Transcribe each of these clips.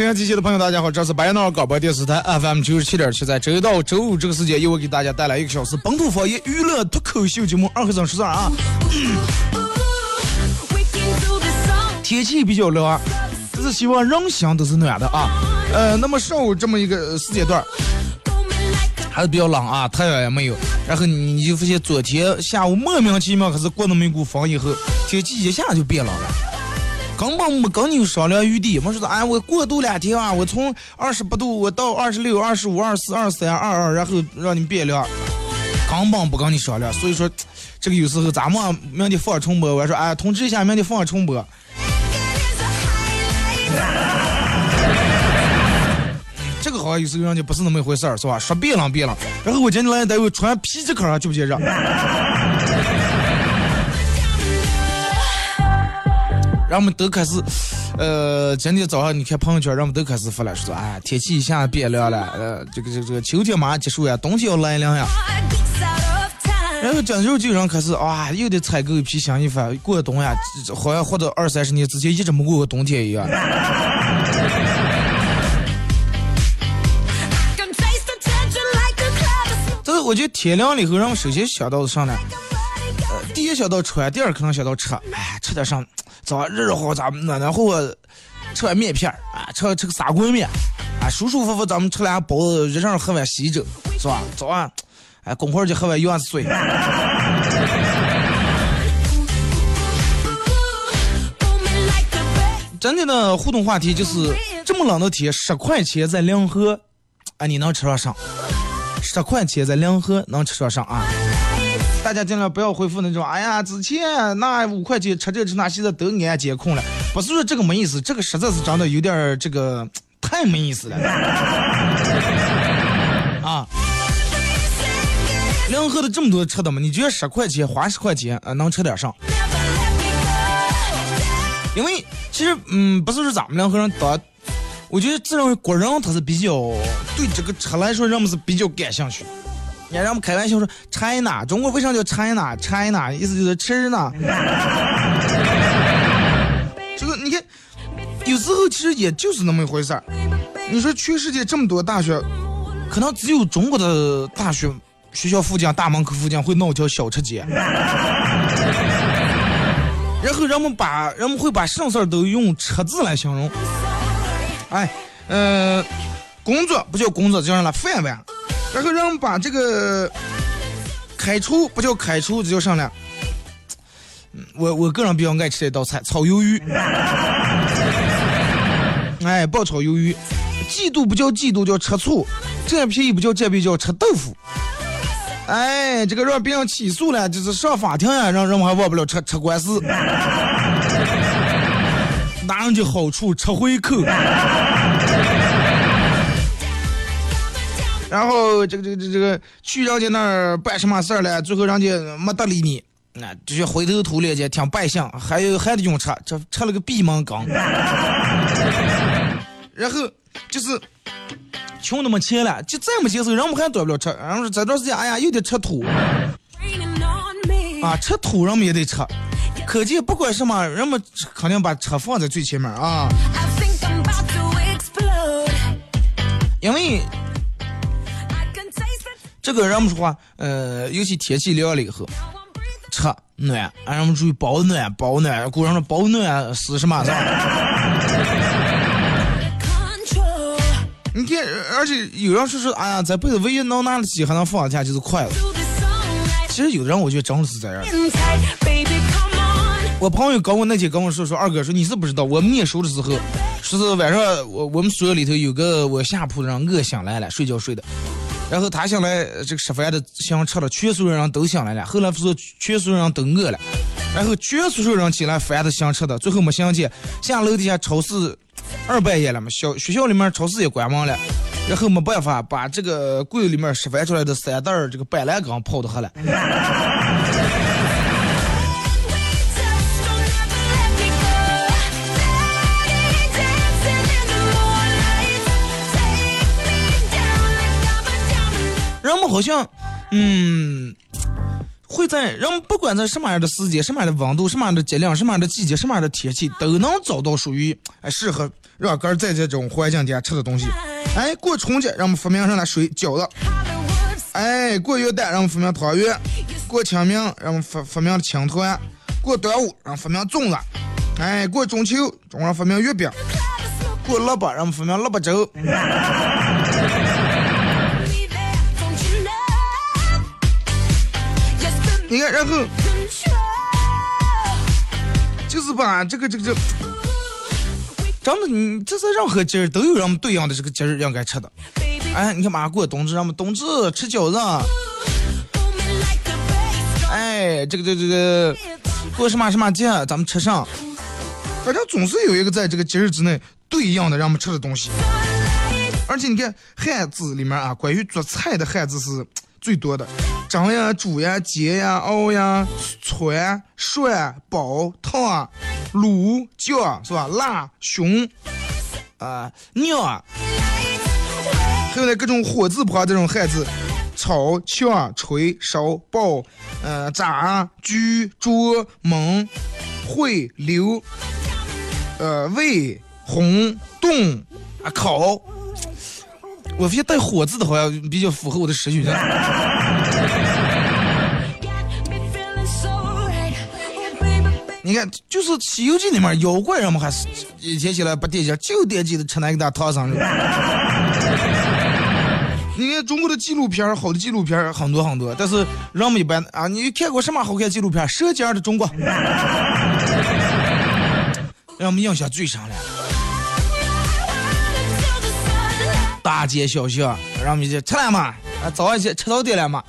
I'm 好了，啊，沈阳机器的朋友，大家好，这是白彦淖尔广播电视台 FM 九十七点七，在周一到周五这个时间，又会给大家带来一个小时本土方言娱乐脱口秀节目《二和尚说事儿》啊。天气比较凉，只是希望人心都是暖的啊。呃，那么上午这么一个时间段还是比较冷啊，太阳也没有。然后你就发现昨天下午莫名其妙，可是过那么一股风以后，天气一下就变冷了。根本没跟你有商量余地，没说的哎，我过渡两天啊，我从二十八度我到二十六、二十五、二十四、二十三、二二，然后让你变凉，根本不跟你商量。所以说，这个有时候咱们明天放重播，我说哎，通知一下明天放重播。这个好像有时候人家不是那么一回事儿，是吧？说变了变了，然后我今天来单位穿皮夹克儿，觉不觉热？人们都开始，呃，今天早上你看朋友圈，人们都开始发了，说哎，天气一下变凉了，呃，这个这个这个秋天马上结束呀，冬天要来临呀。然后这时候就人开始啊，又得采购一批新衣服，过冬呀，好像活到二三十年之前一直没过过冬天一样。Can taste the tension like a cloud of smoke. 这个我觉得天凉了以后，人们首先想到的啥呢？呃，第一想到穿，第二可能想到吃。哎，吃点上，早上热热乎，咱们暖暖和和吃碗面片啊，吃吃个砂锅面，啊，舒舒服服，咱们吃俩包子，热上喝碗稀粥，是吧？早上，哎，公会儿就喝碗元子水。真的呢，互动话题就是这么冷的天，十块钱在临河，哎，你能吃上上？十块钱在临河能吃上上啊？大家尽量不要回复那种，哎呀，之前那五块钱吃这吃那，现在都安监控了。不是说这个没意思，这个实在是真的有点儿这个太没意思了。啊，临河的这么多吃的嘛，你觉得十块钱花十块钱啊、能吃点上？因为其实，嗯，不是说咱们两个人当，我觉得自认为国人他是比较对这个车来说，人们是比较感兴趣。你看，人们开玩笑说 China，中国为啥叫 China？China 意思就是吃呢。这个你看，有时候其实也就是那么一回事儿。你说全世界这么多大学，可能只有中国的大学学校附近大门口附近会闹条小吃街。然后人们把人们会把什么事儿都用“吃”字来形容。哎，呃，工作不叫工作，叫啥了？饭碗。然后人们把这个开除不叫开除，这叫啥呢？嗯我我个人比较爱吃这道菜，炒鱿鱼。哎，爆炒鱿鱼。嫉妒不叫嫉妒，叫吃醋；占便宜不叫占便宜，叫吃豆腐。哎，这个让别人起诉了，就是上法庭呀，让人们还忘不了吃吃官司，拿人家好处吃回扣。然后这个这个这个这个去人家那儿办什么事儿了，最后人家没搭理你，那这些灰头土脸的，挺败相，还有还得用吃，这吃了个闭门羹。然后就是穷的没钱了，就再没钱时候，人们还多不了吃，然后这段时间，哎呀，又得吃土啊，吃土人们也得吃。可见不管什么，人们肯定把车放在最前面啊，因为这个人们说话，呃，尤其天气凉了以后，吃暖，俺，们注意保暖，保暖，古人说保暖是什么？是吧？control. 你看，而且有人说说，哎呀，这辈子唯一能拿得起还能放得下就是快乐。其实有的人我觉得真的是这样。我朋友跟我那天跟我说说，二哥说你是不知道，我们念书的时候，说是晚上我我们宿舍里头有个我下铺的人饿醒来了，睡觉睡的，然后他想来这个吃饭的想吃了，全宿舍人都想来了，后来不是全宿舍人都饿了，然后全宿舍人起来饭的想吃的，最后没想起下楼底下超市二半夜了嘛，小学校里面超市也关门了。然后没办法，把这个柜里面吃饭出来的三袋这个板蓝根泡的喝了。人们好像，嗯，会在人们不管在什么样的时间、什么样的温度、什么样的节量、什么样的季节、什么样的天气，都能找到属于哎适合让哥在这种环境底下吃的东西。哎，过春节让我们发明上来水饺子，哎，过元旦让我们发明汤圆，过清明让我们发发明青团，过端午人们发明粽子，哎，过中秋中国人发明月饼，过腊八让我们发明腊八粥。你看，然后就是把这个这个这，真的，你这是任何节日都有人们对应的这个节日应该吃的。哎，你看马上过冬至，让们冬至吃饺子。哎，这个这个这个过什么什么节，咱们吃上。反正总是有一个在这个节日之内对应的让我们吃的东西。而且你看汉字里面啊，关于做菜的汉字是最多的。蒸呀、煮呀、煎呀、熬呀、汆、涮、煲、烫、卤、酱，是吧？辣、熊啊、酿啊，还有那各种火字旁这种汉字，炒、炝、锤、烧、爆，呃，炸、焗、灼、焖、烩、溜，呃，煨、烘、炖啊、烤。我发现带火字的好像比较符合我的食欲。你看，就是《西游记》里面妖怪人们还是以前起来不点睛，就点记得吃那个大唐僧肉。你看中国的纪录片，好的纪录片很多很多，但是人们一般啊，你看过什么好看纪录片？《舌尖的中国》，让我们印象最深了。大街小巷，让我们去吃了嘛？啊，早上起吃早点了嘛？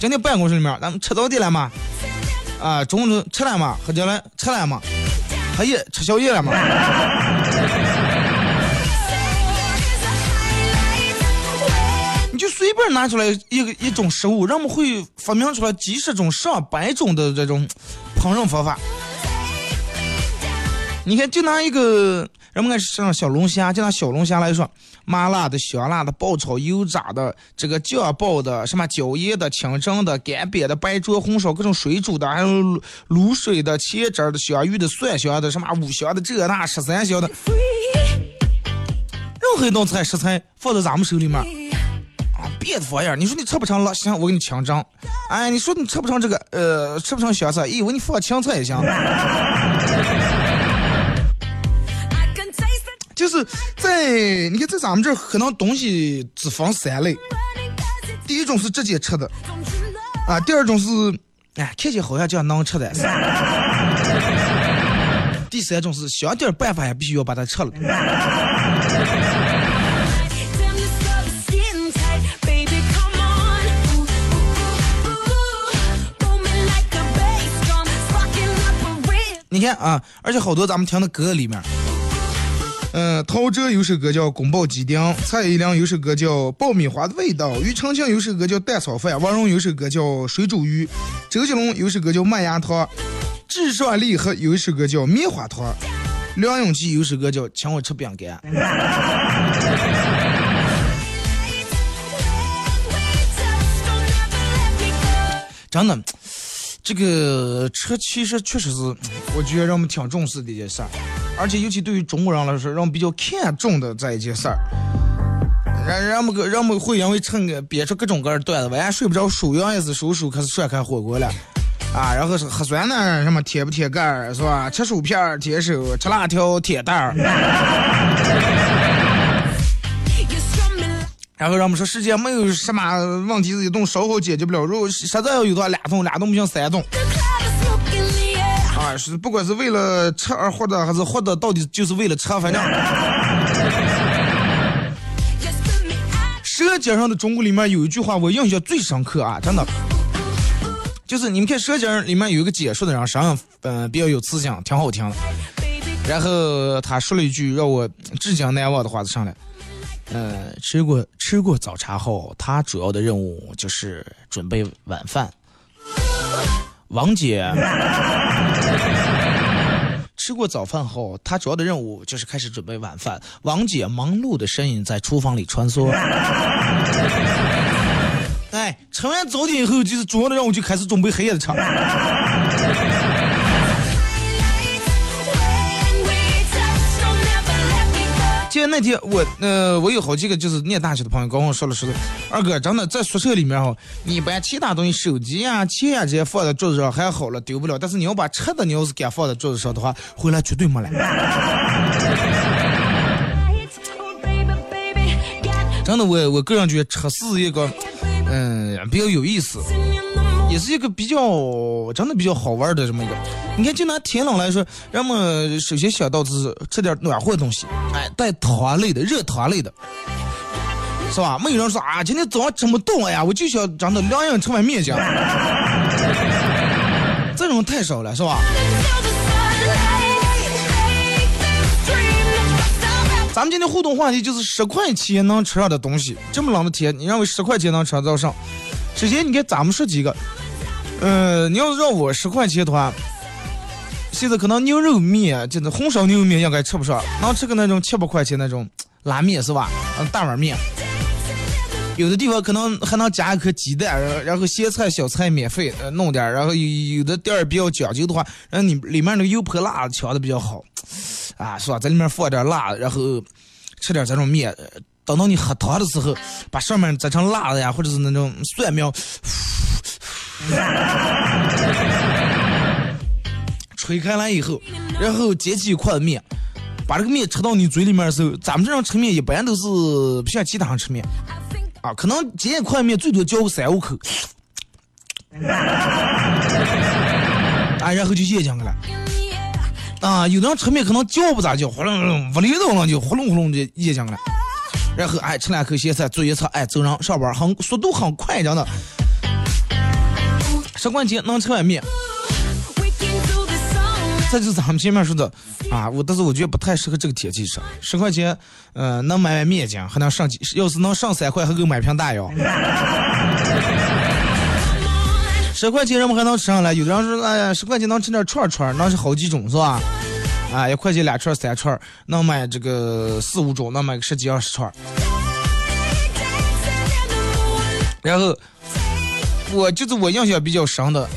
今天办公室里面，咱们吃早点了嘛？啊，中午吃了嘛？喝酒了吃了嘛？黑夜吃宵夜了嘛？你就随便拿出来一个一种食物，人们会发明出来几十种、上百种的这种烹饪方法。你看，就拿一个人们爱吃上小龙虾，就拿小龙虾来说，麻辣的、香辣的、爆炒、油炸的、这个酱爆的、什么椒盐的、清蒸的、干煸的、白灼、红烧、各种水煮的，还有卤水的、茄汁的、香芋的、蒜香的、什么五香的、这那十三香的，任何一道菜食材放在咱们手里面。啊，别的玩意儿，你说你吃不成了，行，我给你清蒸。哎，你说你吃不成这个，呃，吃不成香菜，咦，我给你放青菜也行。就是在你看，在咱们这儿可能东西只分三类，第一种是直接吃的，啊，第二种是哎看起来好像这样能吃的，第三种是想点办法也必须要把它吃了。你看啊，而且好多咱们听的歌里面。嗯，陶喆有首歌叫《宫保鸡丁》，蔡依林有首歌叫《爆米花的味道》，庾澄庆有首歌叫《蛋炒饭》，王蓉有首歌叫《水煮鱼》，周杰伦有首歌叫《麦芽糖》，至上励合有一首歌叫《棉花糖》，梁咏琪有首歌叫《请我吃饼干》。真的，这个车其实确实是，我觉得让我们挺重视的一件事儿。而且尤其对于中国人来说，人比较看重的这一件事儿，人人们个人们会因为趁个编出各种各样的段子，晚上睡不着，数羊也是数数，开始涮开火锅了，啊，然后是喝酸奶什么贴不贴盖儿是吧？吃薯片儿贴手，吃辣条贴袋儿。然后让我们说世界没有什么问题是一顿烧烤解决不了，如果实在要有的话，俩顿俩顿不行，三顿。是不管是为了吃而活的，还是活的到底就是为了吃，反正。舌尖上的中国里面有一句话我印象最深刻啊，真的，就是你们看《舌尖》里面有一个解说的人，声音嗯、比较有磁性，挺好听的。然后他说了一句让我至今难忘的话，就上来，呃，吃过吃过早茶后，他主要的任务就是准备晚饭。王姐，吃过早饭后，他主要的任务就是开始准备晚饭。王姐忙碌的身影在厨房里穿梭。哎，吃完早点以后，就是主要的任务就开始准备黑夜的茶。记得那天我呃，我有好几个就是念大学的朋友跟我说了说的，二哥真的在宿舍里面哈，你把其他东西手机呀、钱呀这些放在桌子上还好了，丢不了。但是你要把吃的你要是敢放在桌子上的话，回来绝对没了。Oh, 真的，我我个人觉得吃是一个嗯、比较有意思.也是一个比较真的比较好玩的这么一个。你看，就拿天冷来说，人们首先想到的是吃点暖和的东西，哎，带糖类的、热糖类的。是吧？没有人说啊，今天早上这么冻呀，我就想真的两人吃碗面浆。这种太少了，是吧？咱们今天互动话题就是十块钱能吃上的东西。这么冷的天，你认为十块钱能吃到上？首先，你看咱们说几个，嗯，你要是让我十块钱的话，现在可能牛肉面，就是红烧牛肉面应该吃不上，能吃个那种七八块钱那种拉面是吧？嗯，大碗面。有的地方可能还能加一颗鸡蛋，然后咸菜小菜免费，呃，弄点，然后有有的店儿比较讲究的话，然后你里面那个油泼辣子调的比较好，啊，是吧？在里面放点辣，然后吃点这种面，等到你喝汤的时候，把上面摘成辣的呀，或者是那种蒜苗，吹开来以后，然后捡起一块面，把这个面吃到你嘴里面的时候，咱们这样吃面一般都是不像其他人吃面啊，可能捡一块面最多嚼个三五口，啊，然后就咽进去了。啊，有的人吃面可能嚼不咋嚼，呼隆隆，无厘头了就呼隆呼隆就咽进去了。然后哎，吃两口咸菜，做一次，哎，走人上班，很速度很快，真的。十块钱能吃碗面，这就是咱们前面说的啊。我但是我觉得不太适合这个天气吃。十块钱，呃，能买碗面浆，还能上几，要是能上三块，还够买瓶大药。十块钱人们还能吃上来，有的人说，哎呀，十块钱能吃点串串，那是好几种是吧？啊，一块钱俩串三串，能买这个四五种，能买个十几二十串。然后我就是我印象比较深的，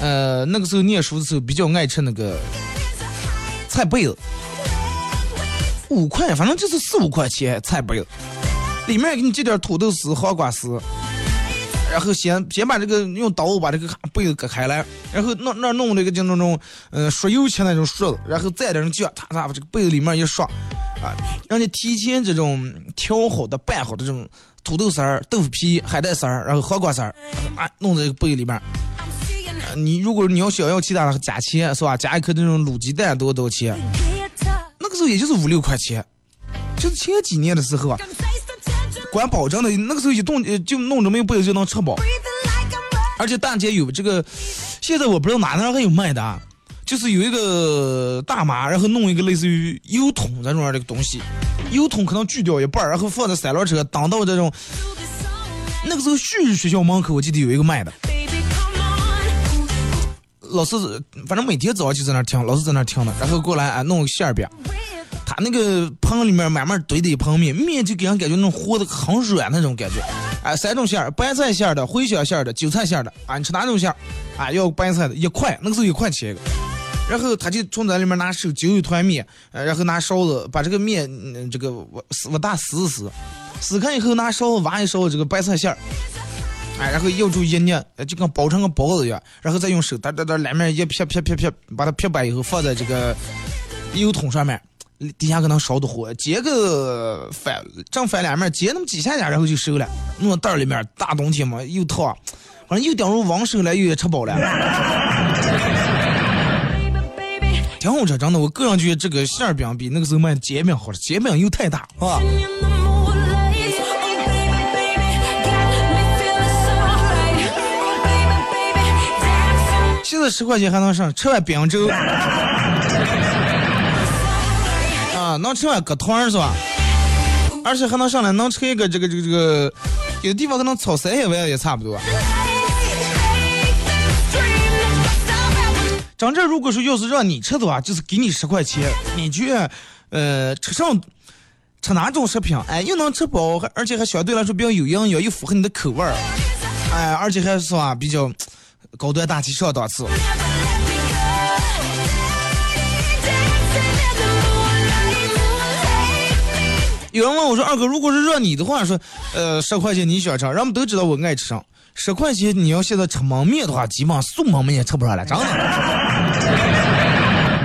呃，那个时候念书的时候比较爱吃那个菜被子，五块，反正就是四五块钱菜被子，里面给你系点土豆丝、黄瓜丝，然后先先把这个用刀把这个被子割开来，然后那那弄那个就那种嗯刷油漆那种刷子，然后再点酱，他他把这个被子里面一刷，啊，让你提前这种调好的拌好的这种土豆丝儿、豆腐皮、海带丝儿，然后黄瓜丝儿，啊，弄在这个被子里面。I'm seeing 呃你如果你要想要其他的加钱是吧？加一颗那种卤鸡蛋多多少钱？那个时候也就是五六块钱，就是前几年的时候啊，管保证的，那个时候一动就弄这么一杯就能吃饱。而且大姐有这个，现在我不知道哪哪还有卖的啊，就是有一个大妈，然后弄一个类似于油桶这种样的东西，油桶可能锯掉一半，然后放在三轮车挡到这种。那个时候旭日学校门口我记得有一个卖的，老师反正每天早上就在那儿听，老师在那儿听的，然后过来啊弄个馅儿饼，他那个盆里面慢慢堆的一盆面，面就给人感觉那种和的很软那种感觉。哎，三种馅儿，白菜馅儿的、茴香馅儿的、韭菜馅儿的，啊，你吃哪种馅儿？啊，要白菜的，一块，那个时候一块钱一个。然后他就从在里面拿手揪一团面，呃然后拿勺子把这个面，嗯、这个我我大撕撕，撕开以后拿勺子挖一勺这个白菜馅儿，哎，然后要住一捏，就跟包成个包子一样，然后再用手哒哒哒两面一撇撇撇撇，把它撇白以后放在这个油桶上面，底下可能烧的火，煎个翻正翻两面，煎那么几下下，然后就熟了。弄到袋里面，大冬天嘛又烫，反正又顶入王手了，又也吃饱了。挺好吃真的我个人觉得这个馅儿饼比那个时候卖的煎饼好吃煎饼又太大是吧？现在十块钱还能上吃碗饼粥。啊能吃碗个团是吧？而且还能上来能吃一个这个这个这个有的地方可能炒三也味也差不多。真正如果说要是让你吃的话，就是给你十块钱，你去呃吃上吃哪种食品，哎，又能吃饱，还而且还相对来说比较有营养，又符合你的口味儿，哎，而且还是吧比较高端大气上档次。有人问我说：“二哥，如果是让你的话，说，呃，十块钱你喜欢吃，让我们都知道我爱吃上。十块钱你要现在吃焖面的话，基本上素焖面也吃不上了，真的，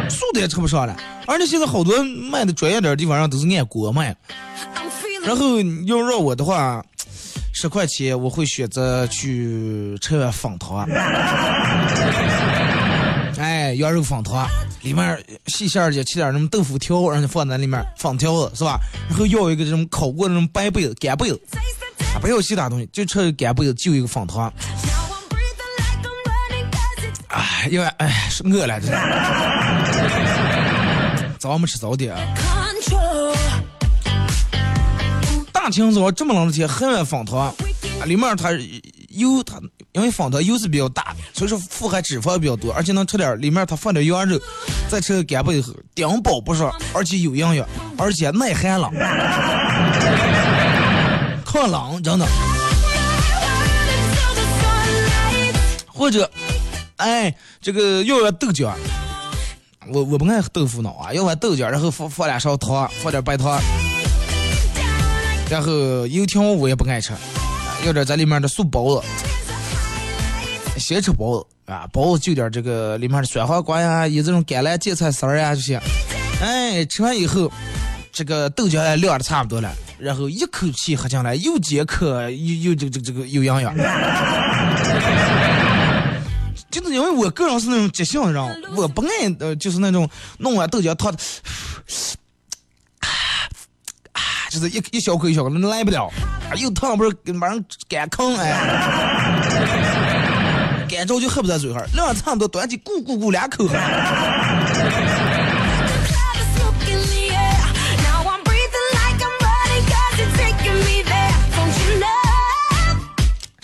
素的也吃不上了。而且现在好多卖的专业点的地方上都是按锅卖。然后要让我的话，十块钱我会选择去吃碗粉汤。哎，羊肉粉汤，里面细馅儿的，切点什么豆腐条，然后放在里面粉条子是吧？然后要一个这种烤过的那种白贝子、干贝，啊，不要其他东西，就吃干贝，就一个方糖。哎，因为哎是饿了，真的。早上没吃早点。大清早这么冷的天，喝碗方糖，啊里面它油它因为方糖油是比较大，所以说富含脂肪比较多，而且能吃点里面它放点羊肉，再吃个干贝后，顶饱不少，而且有营养，而且耐寒冷，抗冷，真的。或者，哎，这个要碗豆浆，我我不爱喝豆腐脑啊，要碗豆浆，然后放放两勺糖，放点白糖，然后油条我也不爱吃，要点在里面的素包子，先吃包子啊，包子就点这个里面的酸黄瓜呀，有这种橄榄芥菜丝儿呀这些，哎，吃完以后，这个豆浆也晾的差不多了，然后一口气喝进来，又解渴又又这个这个这个有营养。就是因为我个人是那种急性人，我不爱呃，就是那种弄完豆浆烫的，啊，就是一一小口一小口，那来不了，啊又烫不是马上干坑哎，干着就喝不在嘴上，两差不多端起咕咕咕两口喝。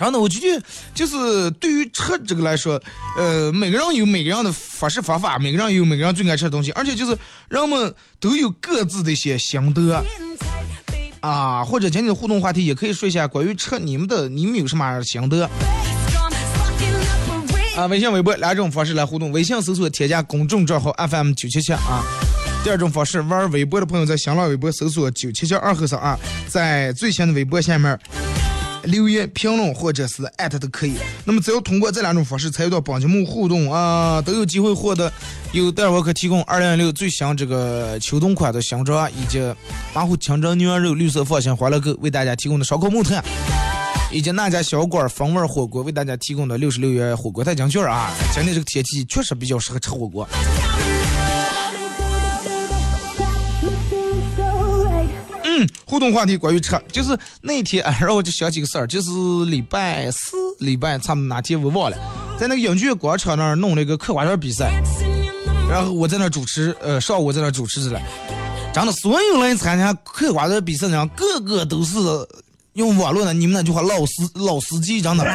真的，我觉得就是对于吃这个来说，呃，每个人有每个人的方式方法，每个人有每个人最爱吃的东西，而且就是人们都有各自的一些心得。啊，或者今天的互动话题也可以说一下关于吃你们的，你们有什么样的心得啊？微信、微博两种方式来互动，微信搜索添加公众账号 FM 九七七啊。第二种方式，玩微博的朋友在新浪微博搜索九七七二和尚啊，在最新的微博下面留言评论或者是艾特都可以。那么只要通过这两种方式参与到本节目互动啊，都有机会获得由戴尔沃克提供二零二六最新这个秋冬款的新装以及马虎清蒸牛羊肉绿色放心欢乐购为大家提供的烧烤木炭。以及那家小馆风味火锅为大家提供的六十六元火锅代金券啊！今天这个天气确实比较适合吃火锅。嗯，互动话题关于车，就是那天哎，让我就想起个事儿，就是礼拜四、礼拜差不多哪天我忘了，在那个影剧广场那儿弄了一个嗑瓜子比赛，然后我在那儿主持，呃，上午在那儿主持着了，真的，所有人参加嗑瓜子比赛的人，个个都是用网络的你们那句话老司老司机，真的。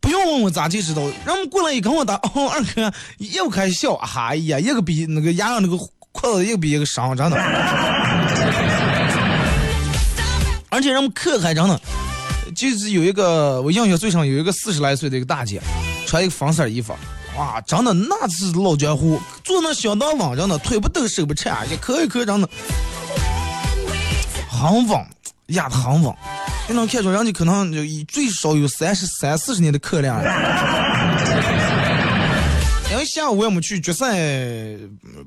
不用问我咋就知道，然后过来一跟我打，哦，二哥又开始笑，哎呀，一个比那个牙上那个筷子一个比一个伤，真的。而且人们可还真的，就是有一个我印象最深，有一个四十来岁的一个大姐，穿一个粉色衣服，哇，真的那是老江湖，坐那相当稳，真的腿不抖手不颤，一口一口真的很稳，压得很稳。你能看出人家可能就最少有三十三四十年的客量了。下午我也没去决赛，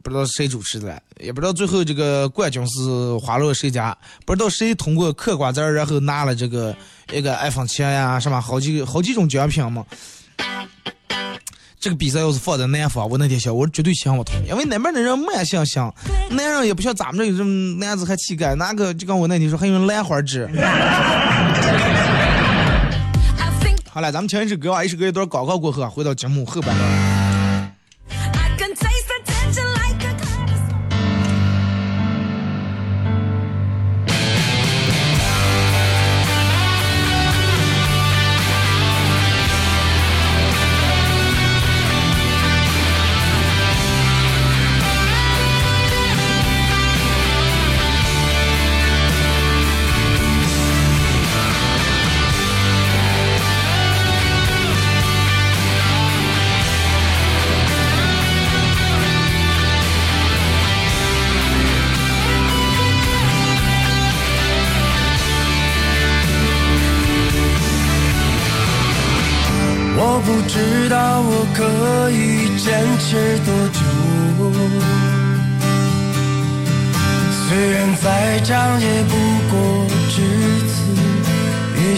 不知道谁主持的，也不知道最后这个冠军是花落谁家，不知道谁通过嗑瓜子儿，然后拿了这个一个 iPhone 七呀，什么好几好几种奖品嘛。这个比赛要是放在南方，我那天想，我绝对想不通，因为那边的人慢性想，男人也不像咱们这有这么男子汉气概，那个就跟我那天说还有兰花指。好了，咱们听一首歌啊，一首歌一段广告过后啊，回到节目后半段。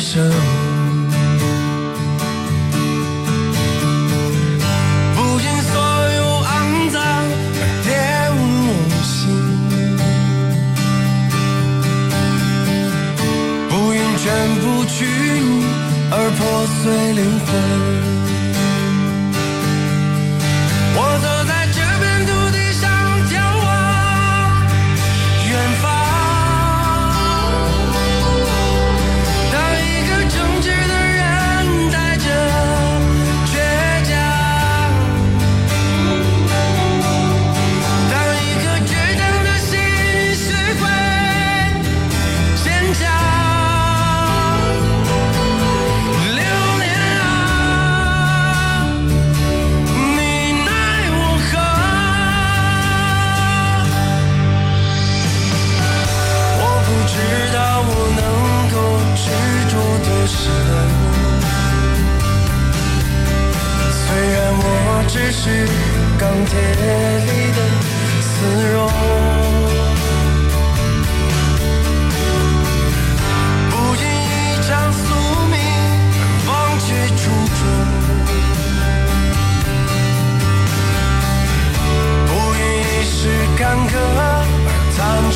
一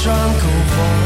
Trunk of all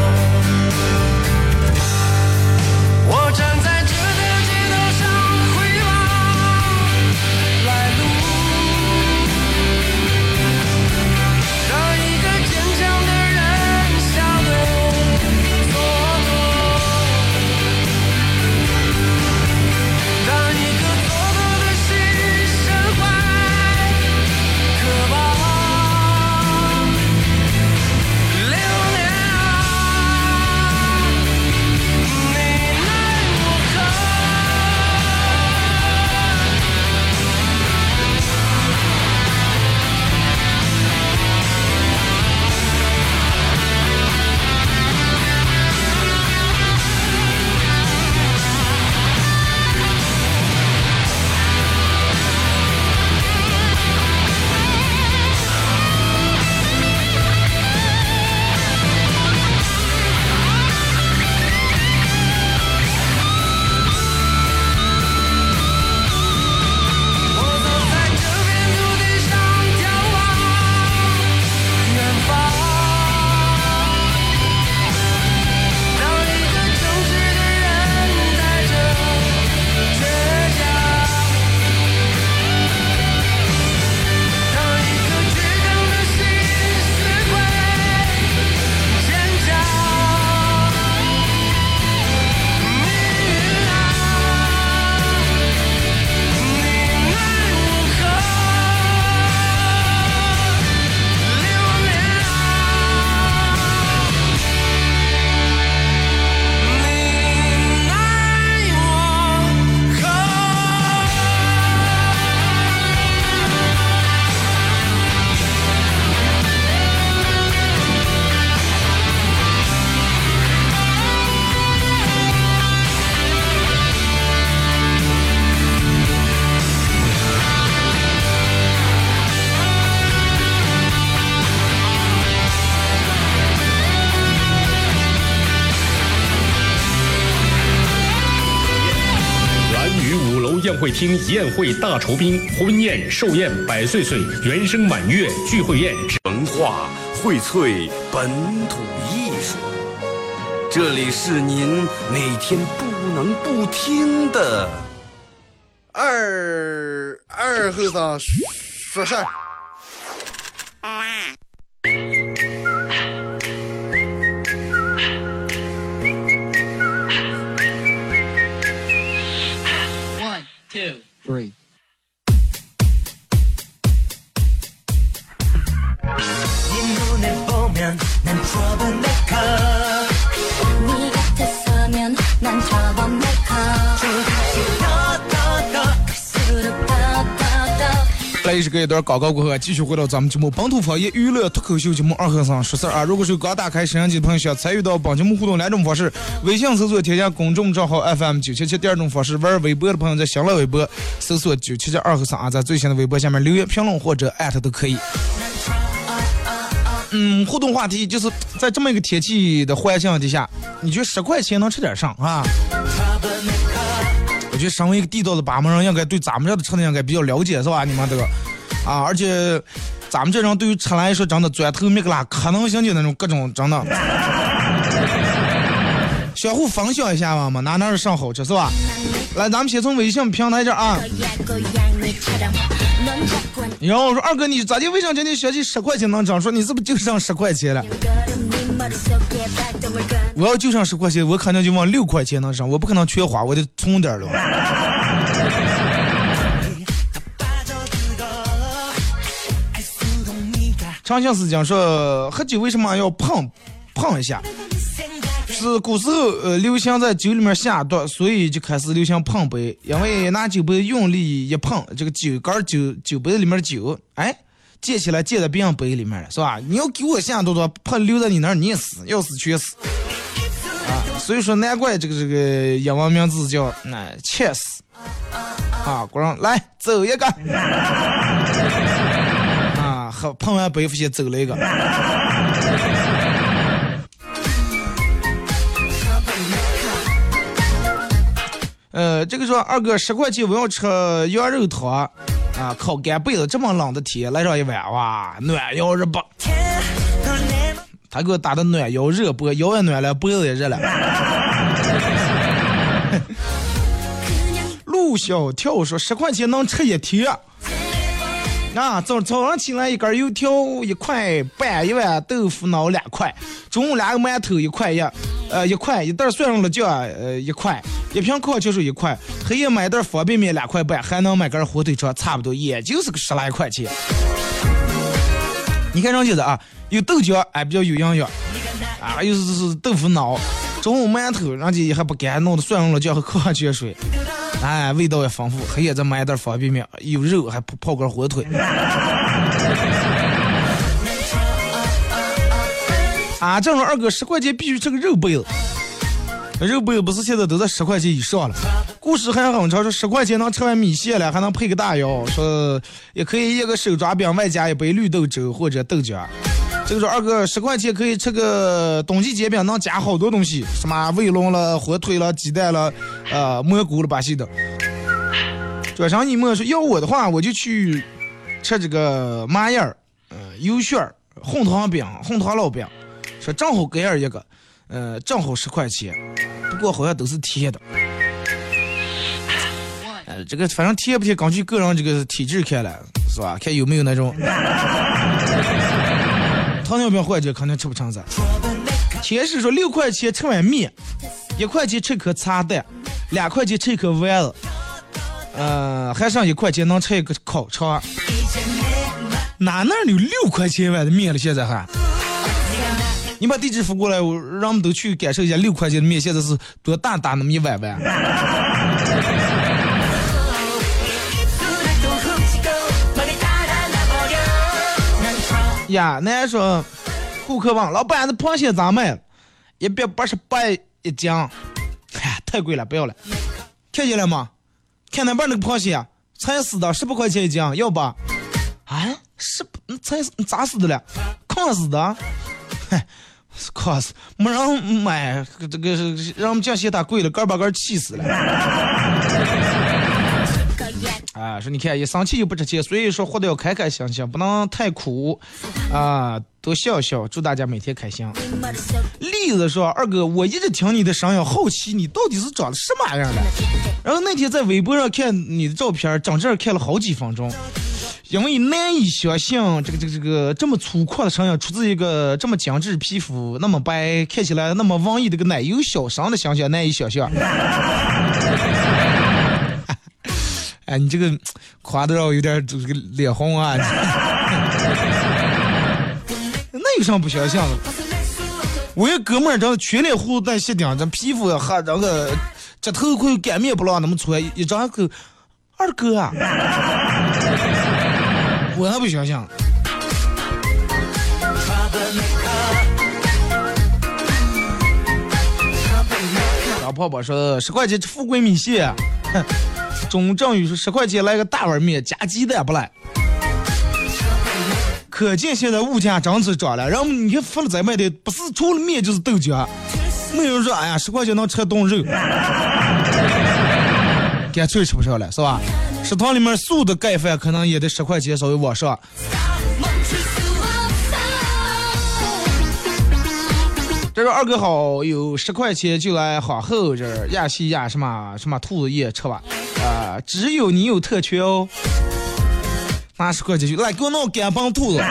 厅宴会大酬宾，婚宴、寿宴、百岁岁、原生满月、聚会宴。文化荟萃本土艺术，这里是您每天不能不听的二二后生说事儿。段广告过后，继续回到咱们节目本土方言娱乐脱口秀节目二和尚说事儿啊！如果是刚打开摄像机的朋友，想参与到本节目互动两种方式：微信搜索添加公众账号 FM 九七七；第二种方式，玩微博的朋友在新浪微博搜索九七七二和尚啊，在最新的微博下面留言评论或者艾特都可以。嗯，互动话题就是在这么一个天气的环境底下，你觉得十块钱能吃点上啊？我觉得身为一个地道的巴门人，应该对咱们这的吃的应该比较了解，是吧？你们这个啊而且咱们这种对于车来说长得砖头米个啦可能性就那种各种长的。相互分享一下嘛嘛哪哪有上好车是吧？来咱们先从微信平台这啊。然后我说二哥你咋的微信今天学习十块钱能涨说你是不是就剩十块钱了？我要就剩十块钱我肯定就往六块钱能上我不可能缺花我得充点了。长相思讲说，喝酒为什么要碰碰一下？是古时候呃流行在酒里面下毒，所以就开始流行碰杯，因为拿酒杯用力一碰，这个酒杆酒酒杯里面的酒，哎，溅起来溅在别人杯里面了，是吧？你要给我下毒的，碰留在你那儿，你也死，要死全死。啊，所以说难怪这个这个英文名字叫那切死啊，果然来走一个，喝碰完杯先走了一个。呃，这个说二哥十块钱我要吃羊肉汤啊，烤干贝子，这么冷的天来上一碗，哇，暖腰热脖。他给我打的暖腰热脖，腰也暖了，脖子也热了。陆小跳说十块钱能吃一天。啊，早早上起来一根油条一块半，一碗豆腐脑两块，中午两个馒头一块一，呃一块一袋蒜蓉辣酱呃一块，一瓶矿泉水一块，黑夜买袋方便面两块半，还能买根火腿肠，差不多也就是个十来块钱。你看人家的啊，有豆浆哎比较有营养，啊又是是豆腐脑，中午馒头人家也还不干，弄的蒜蓉辣酱和矿泉水。哎，味道也丰富，黑夜再买点方便面，有肉还泡泡根火腿。啊，这种二哥十块钱必须吃个肉杯，肉杯不是现在都在十块钱以上了。故事还很长，说十块钱能吃碗米线了，还能配个大腰，说也可以一个手抓饼，外加一杯绿豆粥或者豆浆。这个说二哥十块钱可以吃个冬季煎饼，能加好多东西，什么卫龙了、火腿了、鸡蛋了、呃蘑菇了、巴西的。转上你莫说要我的话，我就去吃这个麻叶儿、呃油旋儿、红糖饼、红糖烙饼，说正好给儿一个，呃正好十块钱，不过好像都是甜的。呃，这个反正甜不甜，根据个人这个体质看了，是吧？看有没有那种。糖尿病患者肯定吃不成噻。前世说六块钱吃碗面，一块钱吃颗茶蛋，两块钱吃一颗丸子，呃，还剩一块钱能吃一个烤肠。哪那有六块钱一碗的面了？现在还？你把地址发过来，我让我们都去感受一下六块钱的面现在是多大大那么一碗碗。呀，那说顾客问老板，这螃蟹咋卖？一百八十八一斤，哎呀，太贵了，不要了。看见了吗？看那边那个螃蟹，才死的，十八块钱一斤，要不？啊，十嗯才死咋死的了？炕死的？嗨，炕死，没人买，这个让我们讲嫌它贵了，个把个气死了。啊，说你看一生气就不值钱，所以说活得要开开心心，不能太苦啊，多笑笑。祝大家每天开心。例子说：“二哥，我一直听你的声音，好奇你到底是长的什么样的。然后那天在微博上看你的照片，整整看了好几分钟，因为难以相信这个这个这个这么粗犷的声音出自一个这么精致皮肤、那么白、看起来那么文艺的个奶油小生的形象，难以想象。哎，你这个夸的让我有点这个脸红啊！那有啥不相信的？我一哥们儿，这全脸胡子带细顶，这皮肤还这个这头盔擀面不让那么粗，一张口二哥啊！我还不相信。小泡泡说十块钱富贵米线，哼哼。钟正宇说十块钱来个大碗面加鸡蛋不赖。可见现在物价真是涨了，然后你看发了咱卖的不是除了面就是豆浆，没有人说哎呀十块钱能吃顿肉，干脆吃不上了是吧？食堂里面素的盖饭可能也得十块钱稍微往上。这说二哥好，有十块钱就来皇后这儿压西压什么什么兔子叶吃吧，啊，只有你有特权哦。拿十块钱去，来给我弄干帮兔子。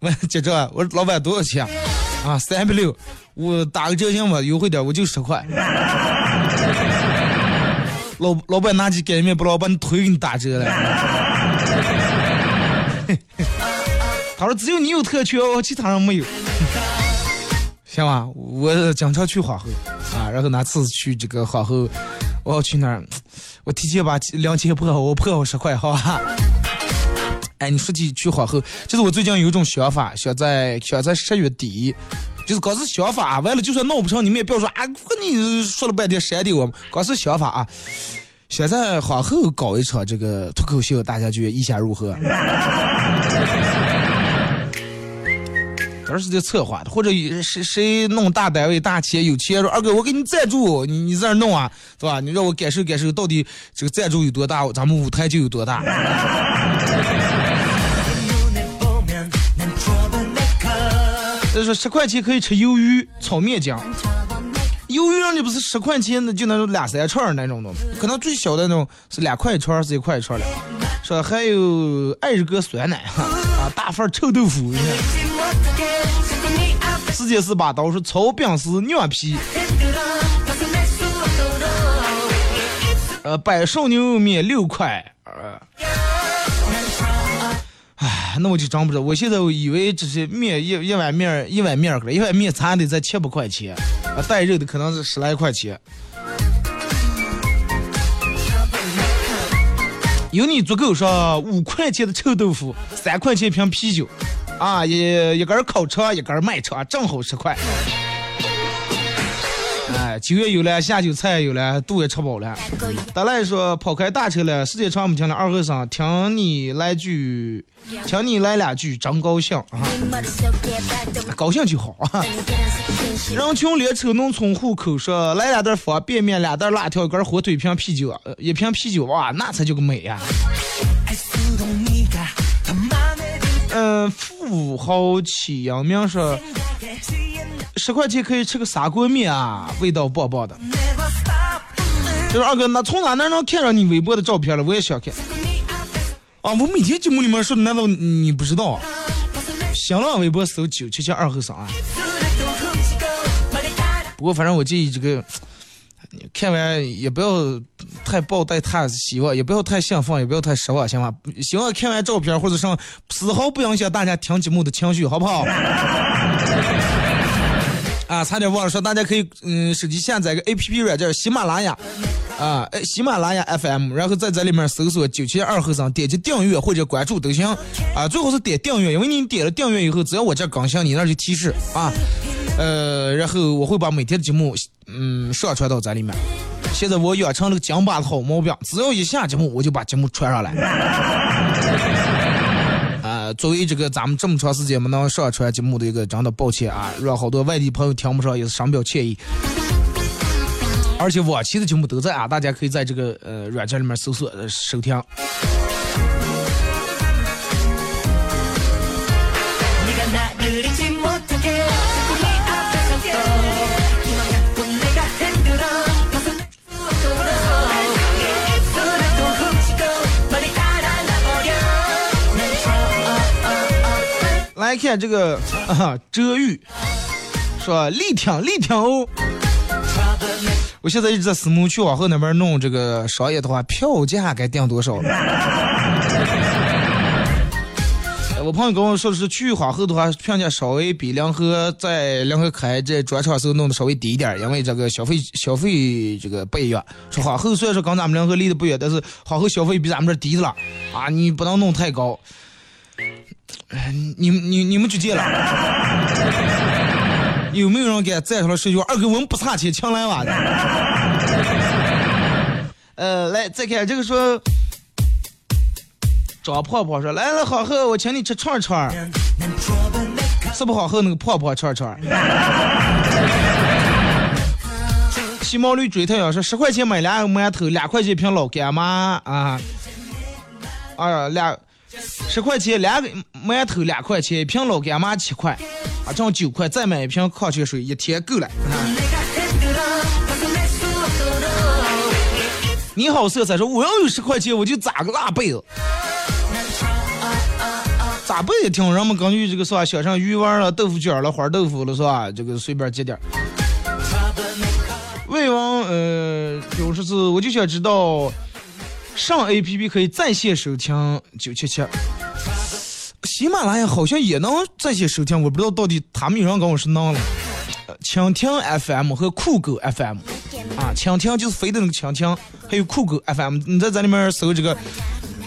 问接着，我说老板多少钱？啊，三百六。我打个折行吧，优惠点，我就十块。老老板拿起擀面，不老板腿给你打折了。他说只有你有特权哦，其他人没有。行吧，我经常去皇后啊，然后那次去这个皇后，我要去那儿，我提前把两千破好，我破好十块，好吧？哎，你说起去皇后，就是我最近有一种想法，想在想在十月底，就是光是想法，完了就算闹不成，你们也不要说啊，跟你说了半天删掉我，光是想法啊。想在皇后搞一场这个脱口秀，大家觉得意下如何？都是在策划的，或者谁谁弄大单位、大企业有钱说二哥，我给你赞助，你你在那弄啊，是吧？你让我感受感受，到底这个赞助有多大，咱们舞台就有多大。再 说十块钱可以吃鱿鱼炒面酱，鱿鱼让你不是十块钱，那就那种两三串那种的，可能最小的那种是两块一串，是一块一串的。说还有二十个酸奶哈啊，大份臭豆腐。界是把刀，是炒饼丝凉皮。呃，百寿牛肉面六块。呃，唉，那我就真不知道。我现在我以为这些面一一碗面一碗面个一碗面餐得在七八块钱，啊，带肉的可能是十来块钱。有你足够说五块钱的臭豆腐，三块钱一瓶啤酒。啊，一一根烤肠，一根麦肠，正好十块。哎，酒也有了，下酒菜也有了，肚也吃饱了。大来说跑开大车了，时间长不听了。二和尚，听你来句，听你来两句，真高兴啊！高兴就好啊。人群列车农村户口说，来两袋方便面，两袋辣条，一根火腿，一瓶啤酒，一瓶啤酒，哇，那才叫个美呀！富豪启阳明说，十块钱可以吃个砂锅面啊，味道棒棒的。就是二哥，那从哪能能看上你微博的照片了？我也想看。啊，我每天节目里面说的，难道你不知道？啊？新浪微博搜九七七二后三啊。不过反正我建议这个。看完也不要太抱太大希望，也不要太兴奋，也不要太失望，行吗？希望看完照片或者上丝毫不影响大家听节目的情绪，好不好？啊，差点忘了说，大家可以嗯，手机下载个 A P P 软件喜马拉雅啊，喜马拉雅 F M，然后在这里面搜索九七二后生，点击订阅或者关注都行啊，最好是点订阅，因为你点了订阅以后，只要我这更新，你那就提示啊。呃，然后我会把每天的节目，嗯，上传到咱里面。现在我养成了个讲把的好毛病，只要一下节目，我就把节目传上来。啊，作为这个咱们这么长时间没能上传节目的一个，真的抱歉啊，让好多外地朋友听不上，也是深表歉意。而且往期的节目都在啊，大家可以在这个呃软件里面搜索呃收听。来看这个啊，遮玉说力挺力挺哦。我现在一直在思慕去往后那边弄这个商业的话，票价该定多少？我朋友跟我说的是去往后的话，票价稍微比两河在两河开这专场时候弄的稍微低一点，因为这个消费消费这个不一样。说往后虽然说跟咱们两河离得不远，但是往后消费比咱们这儿低了啊，你不能弄太高。哎，你你你们去见了？有没有人给俺站上来说句话？二哥，我们不差钱，强来吧的。呃，来再看这个说，张婆婆说来了，好后我请你吃串串儿，是不好后那个婆婆串串儿。西毛驴追太阳说十块钱买俩馒头，两块钱一瓶老干妈啊，啊俩。十块钱两个馒头两块钱一瓶老干妈七块啊挣九块再买一瓶矿泉水一天够了你好色彩说我要有十块钱我就咋个拉被子咋不也挺人们根据这个是吧想象鱼丸了豆腐卷了花豆腐了是吧这个随便接点魏王呃有时是我就想知道上 A P P 可以在线收听九七七。喜马拉雅好像也能在线收听，我不知道到底他们有人跟我说能了。呃蜻蜓 FM 和酷狗 FM 啊，蜻蜓就是飞的那个蜻蜓，还有酷狗 FM，你在这里面搜这个，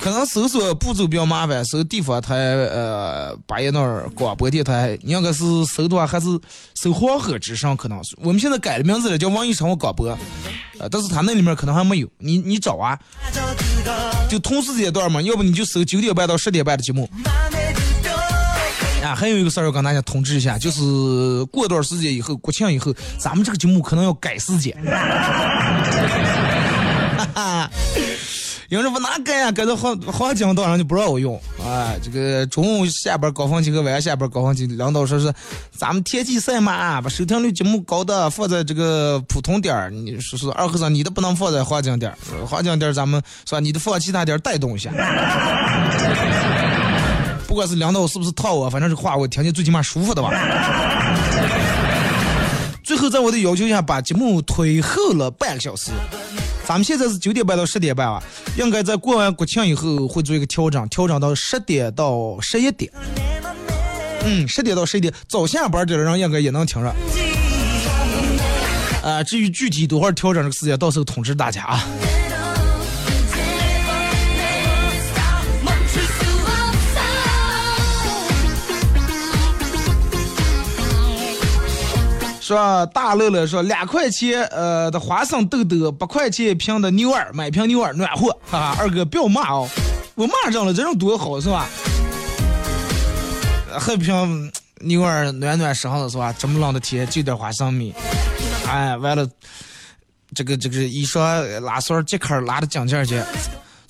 可能搜索步骤比较麻烦，搜地方台呃巴彦淖尔广播电台，你要个是搜的话还是搜黄河之声，可能是我们现在改了名字了，叫网易生活广播，呃，但是它那里面可能还没有，你你找啊，就同时间段嘛，要不你就搜九点半到十点半的节目。啊，还有一个事儿要跟大家通知一下，就是过段时间以后，国庆以后，咱们这个节目可能要改时间。有人说哪改呀？改到黄黄金档上就不让我用啊！这个中午下班高峰期和晚上下班高峰期，领导说是咱们天气赛马，把收听率节目高的放在这个普通点儿。你说是二和尚，你的不能放在黄金点儿，黄金点儿咱们是吧？你的放其他点儿带动一下。不管是领导是不是套我，反正这话我听见最起码舒服的吧。最后在我的要求下，把节目推后了半个小时。咱们现在是九点半到十点半啊，应该在过完国庆以后会做一个调整，调整到十点到十一点。嗯，十点到十一点，早下班的人应该也能听着。啊、至于具体多会调整这个时间，到时候通知大家啊。说大乐乐说两块钱呃的花生豆豆，八块钱一瓶的牛耳，买瓶牛耳暖和，哈哈，二哥不要骂哦，我骂上了，这种多好是吧？喝瓶牛耳暖暖身子是吧？这么冷的天，就点花生米，哎，完了，这个这个一说拉锁儿揭开儿拉的紧劲去，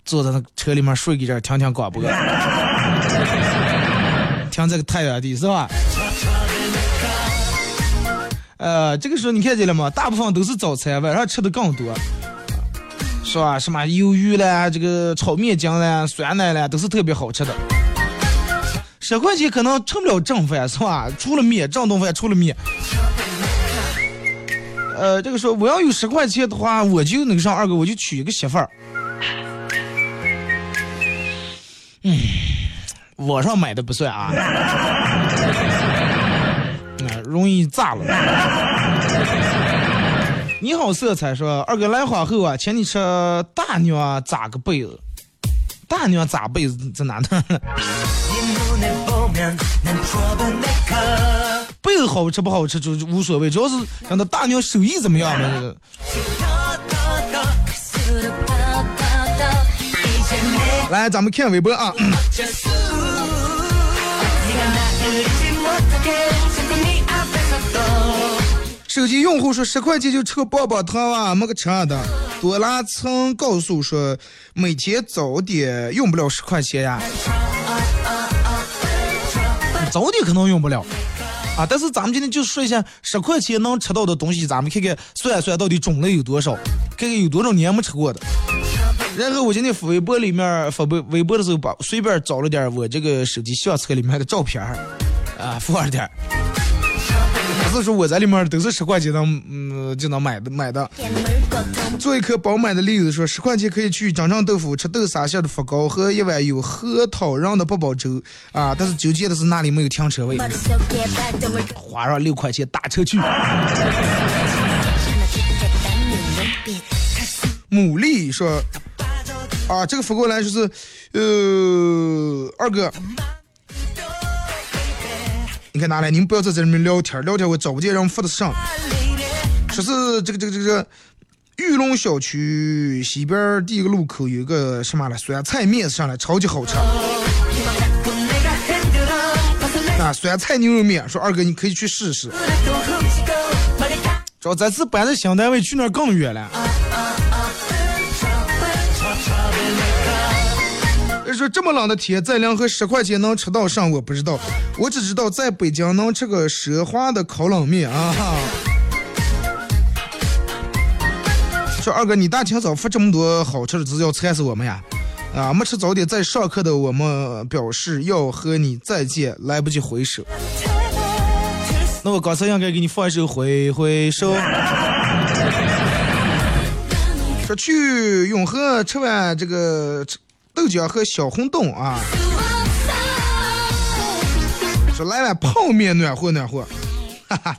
坐在那车里面睡一觉，听听广播，听这个太原的是吧？呃，这个时候你看见了吗？大部分都是早餐，晚上吃的更多，是吧？什么鱿鱼啦，这个炒面筋啦，酸奶啦，都是特别好吃的。十块钱可能吃不了正饭，是吧？除了面，正顿饭除了面。呃，这个说我要有十块钱的话，我就那个上二哥，我就娶一个媳妇儿。嗯，网上买的不算啊。容易炸了。你好，色彩说二哥来花后啊，请你吃大牛啊，咋个备儿？大牛咋备？这难的。备儿好吃不好吃就无所谓，主要是让他大牛手艺怎么样。来，咱们看微博啊。手机用户说十块钱就吃个棒棒糖啊，没个吃的。多拉曾告诉说，每天早点用不了十块钱呀，早点可能用不了啊。但是咱们今天就说一下十块钱能吃到的东西，咱们看看算一算到底种类有多少，看看有多少年没吃过的。然后我今天发微博里面发微微博的时候，把随便找了点我这个手机相册里面的照片儿啊，发了点儿。不是说我在里面都是十块钱能嗯就能买的买的。做一颗饱满的栗子说，十块钱可以去张张豆腐吃豆沙馅的发糕喝一碗有核桃仁的八宝粥啊，但是纠结的是那里没有停车位，花上六块钱打车去。牡蛎说。啊，这个发过来就是，呃，二哥，你看哪来？你们不要在这里面聊天，聊天我找不见人发的上。说是这个这个这个玉龙小区西边第一个路口有个什么了酸菜面上来，超级好吃。啊，酸菜牛肉面，说二哥你可以去试试。主要这次搬的新单位，去那儿更远了。说这么冷的天，在临河十块钱能吃到上，我不知道，我只知道在北京能吃个奢华的烤冷面啊。说二哥，你大清早发这么多好吃的，是要馋死我们呀？啊，没吃早点在上课的我们表示要和你再见，来不及回首。那我刚才应该给你放一首《挥挥手》。说去永和吃完这个。豆浆和小红豆啊，说来碗泡面暖和暖和，哈哈。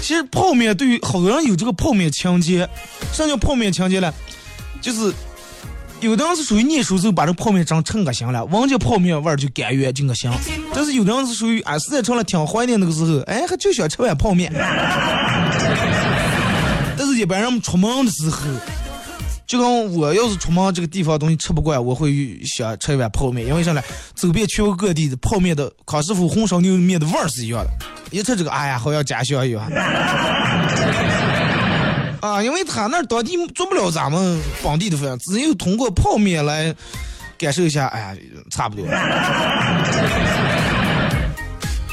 其实泡面对于好多人有这个泡面情节，啥叫泡面情节呢？就是有的人是属于念书时候把这泡面整成个香了，闻见泡面味儿就甘愿就个香；但是有的人是属于啊，实在成了挺怀念那个时候，哎，还就想吃碗泡面。但是一般人出门的时候。就跟我要是出门这个地方东西吃不惯，我会想吃一碗泡面，因为啥呢？走遍全国各地的泡面的康师傅红烧牛肉面的味儿是一样的，一吃这个，哎呀，好像家乡一样。啊，因为他那儿当地做不了咱们本地的饭，只有通过泡面来感受一下，哎呀，差不多。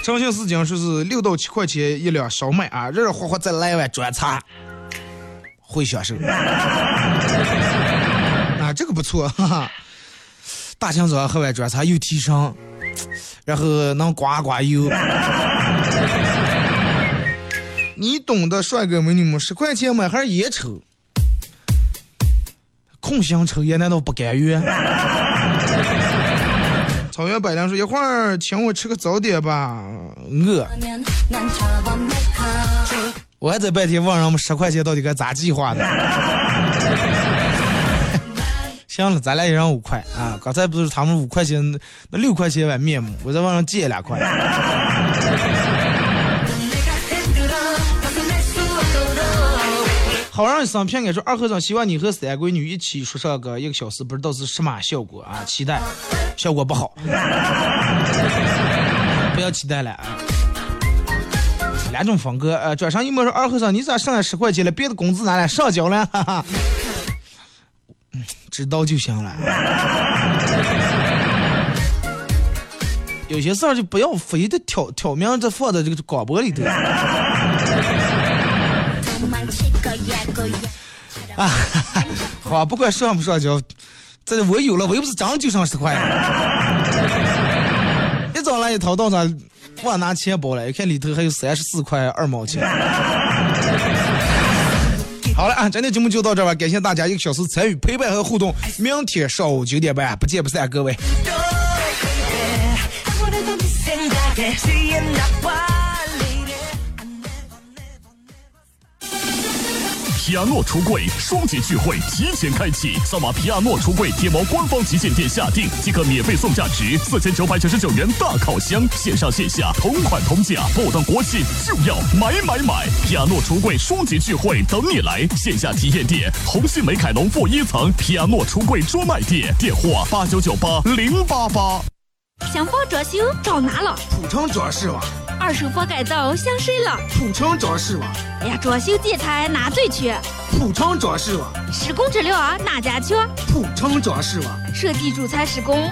长兴四斤说是六到七块钱一两烧麦啊，热热乎乎再来一碗砖茶。会享受 啊，这个不错，哈哈。大清早喝碗砖茶又提神，然后能刮刮油。你懂得，帅哥美女们，十块钱买盒烟抽，空心抽烟难道不甘愿？草原百灵说：“一会儿请我吃个早点吧，饿。”我还在半天问人们十块钱到底该咋计划的。行了，咱俩一人五块啊！刚才不是他们五块钱，那六块钱一碗面吗，我在网上借两块。好让生平安说二和尚希望你和三闺女一起说上个一个小时，不知道是什么效果啊？期待，效果不好，不要期待了啊！两种风格，呃，转上一摸说二和尚，你咋剩下十块钱了？别的工资拿来上交了？哈哈，知道就行了。有些事儿就不要非得挑挑明着放在这个广播里头。啊，好，不管上不上交，这我有了，我又不是真就剩十块。一早来一淘到上。我拿钱包了，一看里头还有三十四块二毛钱。好了啊，今天节目就到这吧，感谢大家一个小时参与陪伴和互动。明天上午九点半不见不散，各位。皮亚诺橱柜双节聚会提前开启，扫码皮亚诺橱柜天猫官方旗舰店下定即可免费送价值四千九百九十九元大烤箱，线上线下同款同价，不等国庆就要买买买！皮亚诺橱柜双节聚会等你来，线下体验店红星美凯龙负一层皮亚诺橱柜专卖店，电话八九九八零八八。想房装修找哪了？铺城装饰吧。二手房改造想谁了？铺城装饰网，哎呀，装修建材哪最缺？铺城装饰网，施工质量哪家强？铺城装饰网，设计主材施工。